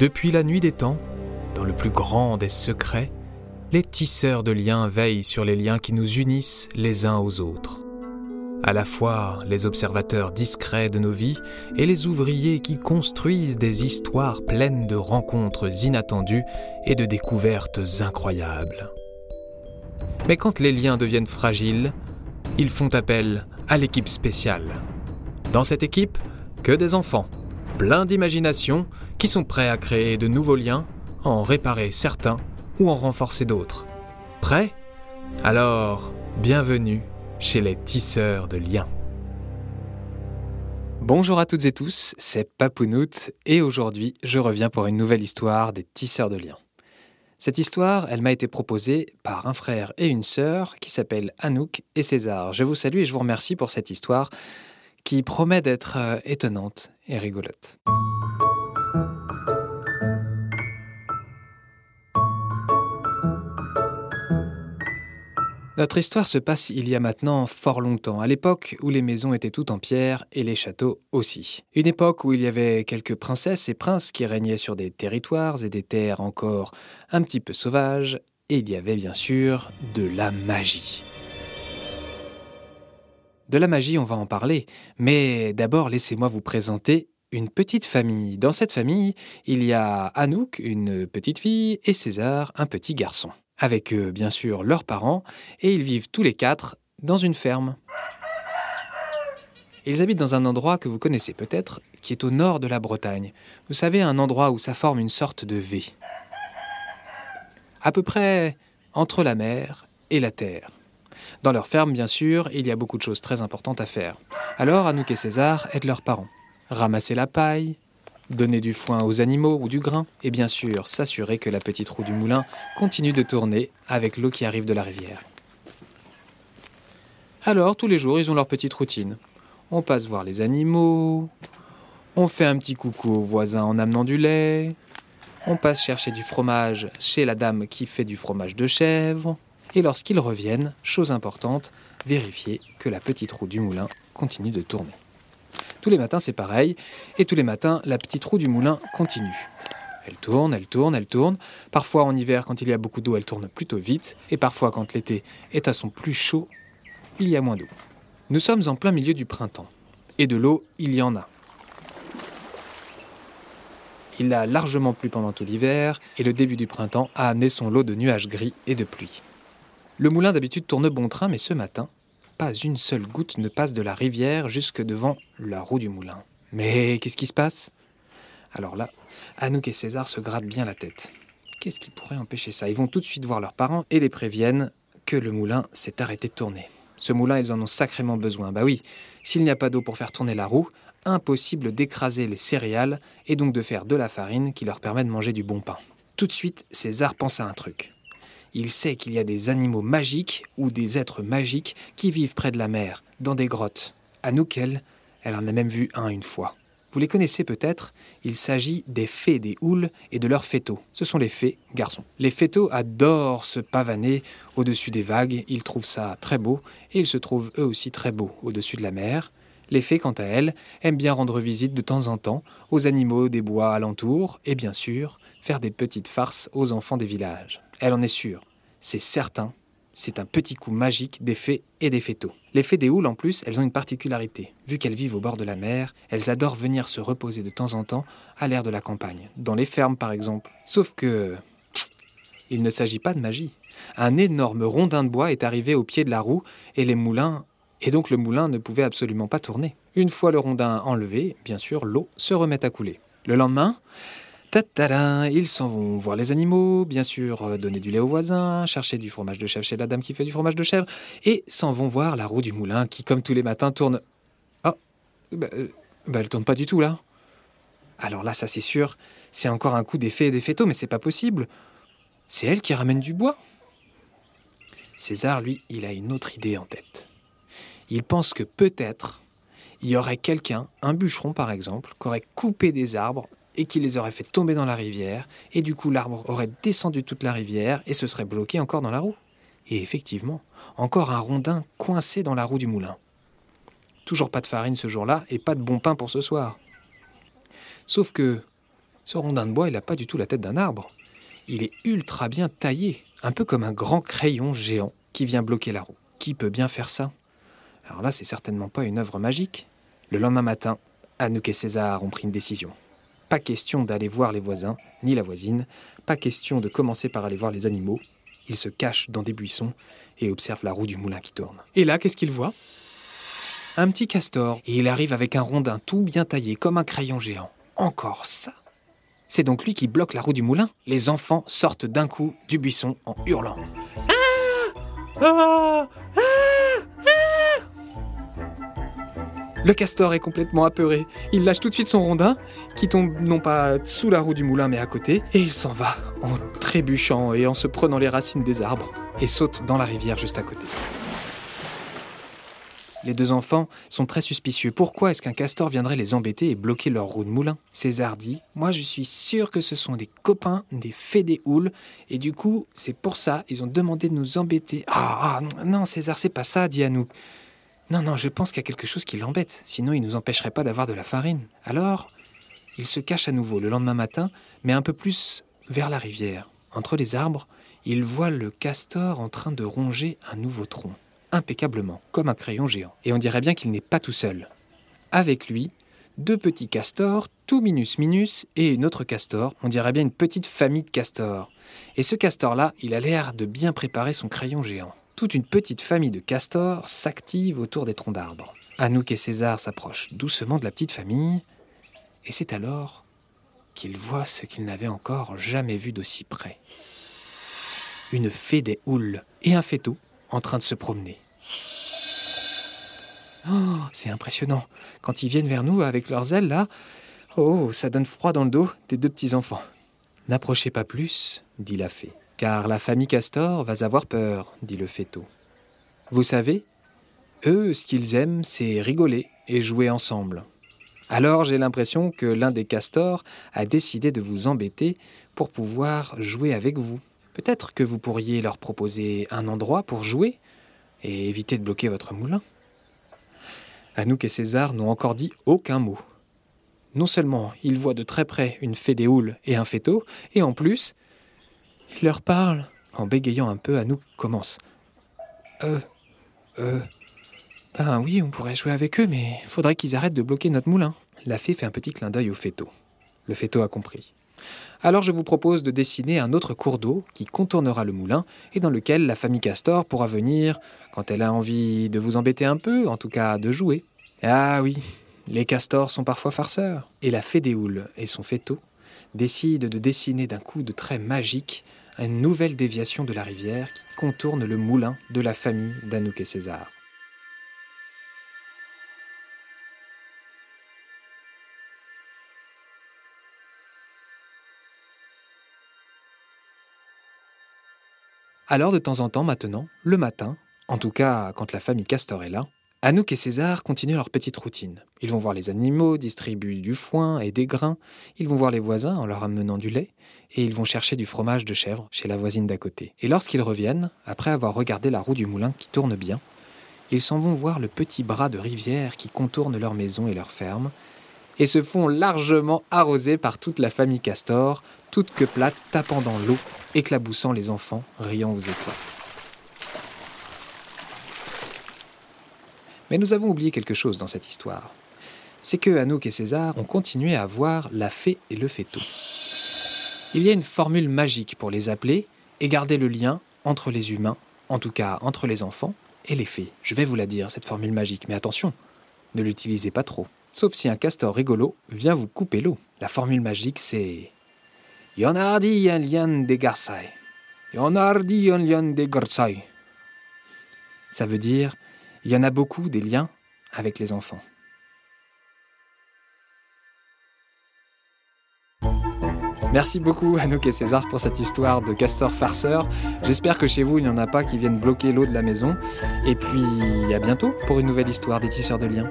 Depuis la nuit des temps, dans le plus grand des secrets, les tisseurs de liens veillent sur les liens qui nous unissent les uns aux autres. À la fois les observateurs discrets de nos vies et les ouvriers qui construisent des histoires pleines de rencontres inattendues et de découvertes incroyables. Mais quand les liens deviennent fragiles, ils font appel à l'équipe spéciale. Dans cette équipe, que des enfants, pleins d'imagination, qui sont prêts à créer de nouveaux liens, en réparer certains ou en renforcer d'autres. Prêts? Alors, bienvenue chez les tisseurs de liens. Bonjour à toutes et tous, c'est Papounout et aujourd'hui je reviens pour une nouvelle histoire des tisseurs de liens. Cette histoire, elle m'a été proposée par un frère et une sœur qui s'appellent Anouk et César. Je vous salue et je vous remercie pour cette histoire qui promet d'être euh, étonnante et rigolote. Notre histoire se passe il y a maintenant fort longtemps, à l'époque où les maisons étaient toutes en pierre et les châteaux aussi. Une époque où il y avait quelques princesses et princes qui régnaient sur des territoires et des terres encore un petit peu sauvages, et il y avait bien sûr de la magie. De la magie, on va en parler, mais d'abord laissez-moi vous présenter une petite famille. Dans cette famille, il y a Anouk, une petite fille, et César, un petit garçon avec eux bien sûr leurs parents, et ils vivent tous les quatre dans une ferme. Ils habitent dans un endroit que vous connaissez peut-être, qui est au nord de la Bretagne. Vous savez, un endroit où ça forme une sorte de V. À peu près entre la mer et la terre. Dans leur ferme, bien sûr, il y a beaucoup de choses très importantes à faire. Alors, Anouk et César aident leurs parents. Ramasser la paille, donner du foin aux animaux ou du grain, et bien sûr s'assurer que la petite roue du moulin continue de tourner avec l'eau qui arrive de la rivière. Alors, tous les jours, ils ont leur petite routine. On passe voir les animaux, on fait un petit coucou aux voisins en amenant du lait, on passe chercher du fromage chez la dame qui fait du fromage de chèvre, et lorsqu'ils reviennent, chose importante, vérifier que la petite roue du moulin continue de tourner. Tous les matins, c'est pareil. Et tous les matins, la petite roue du moulin continue. Elle tourne, elle tourne, elle tourne. Parfois en hiver, quand il y a beaucoup d'eau, elle tourne plutôt vite. Et parfois, quand l'été est à son plus chaud, il y a moins d'eau. Nous sommes en plein milieu du printemps. Et de l'eau, il y en a. Il a largement plu pendant tout l'hiver, et le début du printemps a amené son lot de nuages gris et de pluie. Le moulin d'habitude tourne bon train, mais ce matin, pas une seule goutte ne passe de la rivière jusque devant la roue du moulin. Mais qu'est-ce qui se passe? Alors là, Anouk et César se grattent bien la tête. Qu'est-ce qui pourrait empêcher ça? Ils vont tout de suite voir leurs parents et les préviennent que le moulin s'est arrêté de tourner. Ce moulin, ils en ont sacrément besoin. Bah oui, s'il n'y a pas d'eau pour faire tourner la roue, impossible d'écraser les céréales et donc de faire de la farine qui leur permet de manger du bon pain. Tout de suite, César pense à un truc il sait qu'il y a des animaux magiques ou des êtres magiques qui vivent près de la mer, dans des grottes. À elle, elle en a même vu un une fois. Vous les connaissez peut-être, il s'agit des fées des houles et de leurs fétaux. Ce sont les fées garçons. Les fétaux adorent se pavaner au-dessus des vagues, ils trouvent ça très beau et ils se trouvent eux aussi très beaux au-dessus de la mer. Les fées, quant à elles, aiment bien rendre visite de temps en temps aux animaux des bois alentours et bien sûr faire des petites farces aux enfants des villages. Elle en est sûre, c'est certain, c'est un petit coup magique des fées et des fétaux. Les fées des houles, en plus, elles ont une particularité. Vu qu'elles vivent au bord de la mer, elles adorent venir se reposer de temps en temps à l'air de la campagne, dans les fermes par exemple. Sauf que. Il ne s'agit pas de magie. Un énorme rondin de bois est arrivé au pied de la roue et les moulins et donc le moulin ne pouvait absolument pas tourner. Une fois le rondin enlevé, bien sûr, l'eau se remet à couler. Le lendemain, ils s'en vont voir les animaux, bien sûr, euh, donner du lait aux voisins, chercher du fromage de chèvre chez la dame qui fait du fromage de chèvre, et s'en vont voir la roue du moulin qui, comme tous les matins, tourne. Oh, bah, euh, bah elle tourne pas du tout là. Alors là, ça c'est sûr, c'est encore un coup d'effet et des fétaux, mais c'est pas possible. C'est elle qui ramène du bois. César, lui, il a une autre idée en tête il pense que peut-être il y aurait quelqu'un, un bûcheron par exemple, qui aurait coupé des arbres et qui les aurait fait tomber dans la rivière, et du coup l'arbre aurait descendu toute la rivière et se serait bloqué encore dans la roue. Et effectivement, encore un rondin coincé dans la roue du moulin. Toujours pas de farine ce jour-là et pas de bon pain pour ce soir. Sauf que, Ce rondin de bois, il n'a pas du tout la tête d'un arbre. Il est ultra bien taillé, un peu comme un grand crayon géant qui vient bloquer la roue. Qui peut bien faire ça? Alors là, c'est certainement pas une œuvre magique. Le lendemain matin, Anouk et César ont pris une décision. Pas question d'aller voir les voisins, ni la voisine, pas question de commencer par aller voir les animaux. Ils se cachent dans des buissons et observent la roue du moulin qui tourne. Et là, qu'est-ce qu'ils voient? Un petit castor, et il arrive avec un rondin tout bien taillé, comme un crayon géant. Encore ça? C'est donc lui qui bloque la roue du moulin. Les enfants sortent d'un coup du buisson en hurlant. Ah ah ah Le castor est complètement apeuré. Il lâche tout de suite son rondin, qui tombe non pas sous la roue du moulin mais à côté, et il s'en va, en trébuchant et en se prenant les racines des arbres, et saute dans la rivière juste à côté. Les deux enfants sont très suspicieux. Pourquoi est-ce qu'un castor viendrait les embêter et bloquer leur roue de moulin? César dit Moi, je suis sûr que ce sont des copains des fées des houles, et du coup, c'est pour ça, ils ont demandé de nous embêter. Ah, ah non, César, c'est pas ça, dit Anouk. Non, non, je pense qu'il y a quelque chose qui l'embête, sinon il ne nous empêcherait pas d'avoir de la farine. Alors, il se cache à nouveau le lendemain matin, mais un peu plus vers la rivière. Entre les arbres, il voit le castor en train de ronger un nouveau tronc, impeccablement, comme un crayon géant. Et on dirait bien qu'il n'est pas tout seul. Avec lui, deux petits castors, tout minus minus, et une autre castor, on dirait bien une petite famille de castors. Et ce castor-là, il a l'air de bien préparer son crayon géant toute une petite famille de castors s'active autour des troncs d'arbres. Anouk et César s'approchent doucement de la petite famille, et c'est alors qu'ils voient ce qu'ils n'avaient encore jamais vu d'aussi près. Une fée des houles et un féto en train de se promener. Oh, c'est impressionnant. Quand ils viennent vers nous avec leurs ailes, là, oh, ça donne froid dans le dos des deux petits enfants. N'approchez pas plus, dit la fée car la famille Castor va avoir peur, dit le féto. Vous savez, eux, ce qu'ils aiment, c'est rigoler et jouer ensemble. Alors j'ai l'impression que l'un des castors a décidé de vous embêter pour pouvoir jouer avec vous. Peut-être que vous pourriez leur proposer un endroit pour jouer et éviter de bloquer votre moulin. Anouk et César n'ont encore dit aucun mot. Non seulement ils voient de très près une fée des houles et un féto, et en plus, il leur parle. En bégayant un peu, Anouk commence. Euh. Euh. Ben oui, on pourrait jouer avec eux, mais faudrait qu'ils arrêtent de bloquer notre moulin. La fée fait un petit clin d'œil au féto. Le féto a compris. Alors je vous propose de dessiner un autre cours d'eau qui contournera le moulin et dans lequel la famille Castor pourra venir quand elle a envie de vous embêter un peu, en tout cas de jouer. Ah oui, les castors sont parfois farceurs. Et la fée des houles et son féto décident de dessiner d'un coup de trait magique une nouvelle déviation de la rivière qui contourne le moulin de la famille d'Anouk et César. Alors de temps en temps maintenant, le matin, en tout cas quand la famille Castor est là, Anouk et César continuent leur petite routine. Ils vont voir les animaux, distribuent du foin et des grains, ils vont voir les voisins en leur amenant du lait, et ils vont chercher du fromage de chèvre chez la voisine d'à côté. Et lorsqu'ils reviennent, après avoir regardé la roue du moulin qui tourne bien, ils s'en vont voir le petit bras de rivière qui contourne leur maison et leur ferme, et se font largement arroser par toute la famille Castor, toute que plate, tapant dans l'eau, éclaboussant les enfants, riant aux éclats. Mais nous avons oublié quelque chose dans cette histoire. C'est que Anouk et César ont continué à voir la fée et le féto. Il y a une formule magique pour les appeler et garder le lien entre les humains, en tout cas entre les enfants, et les fées. Je vais vous la dire, cette formule magique, mais attention, ne l'utilisez pas trop. Sauf si un castor rigolo vient vous couper l'eau. La formule magique, c'est Yonardi lien de. Yonardi lien de. Ça veut dire il y en a beaucoup des liens avec les enfants. Merci beaucoup Anouk et César pour cette histoire de castor farceur. J'espère que chez vous il n'y en a pas qui viennent bloquer l'eau de la maison. Et puis à bientôt pour une nouvelle histoire des tisseurs de liens.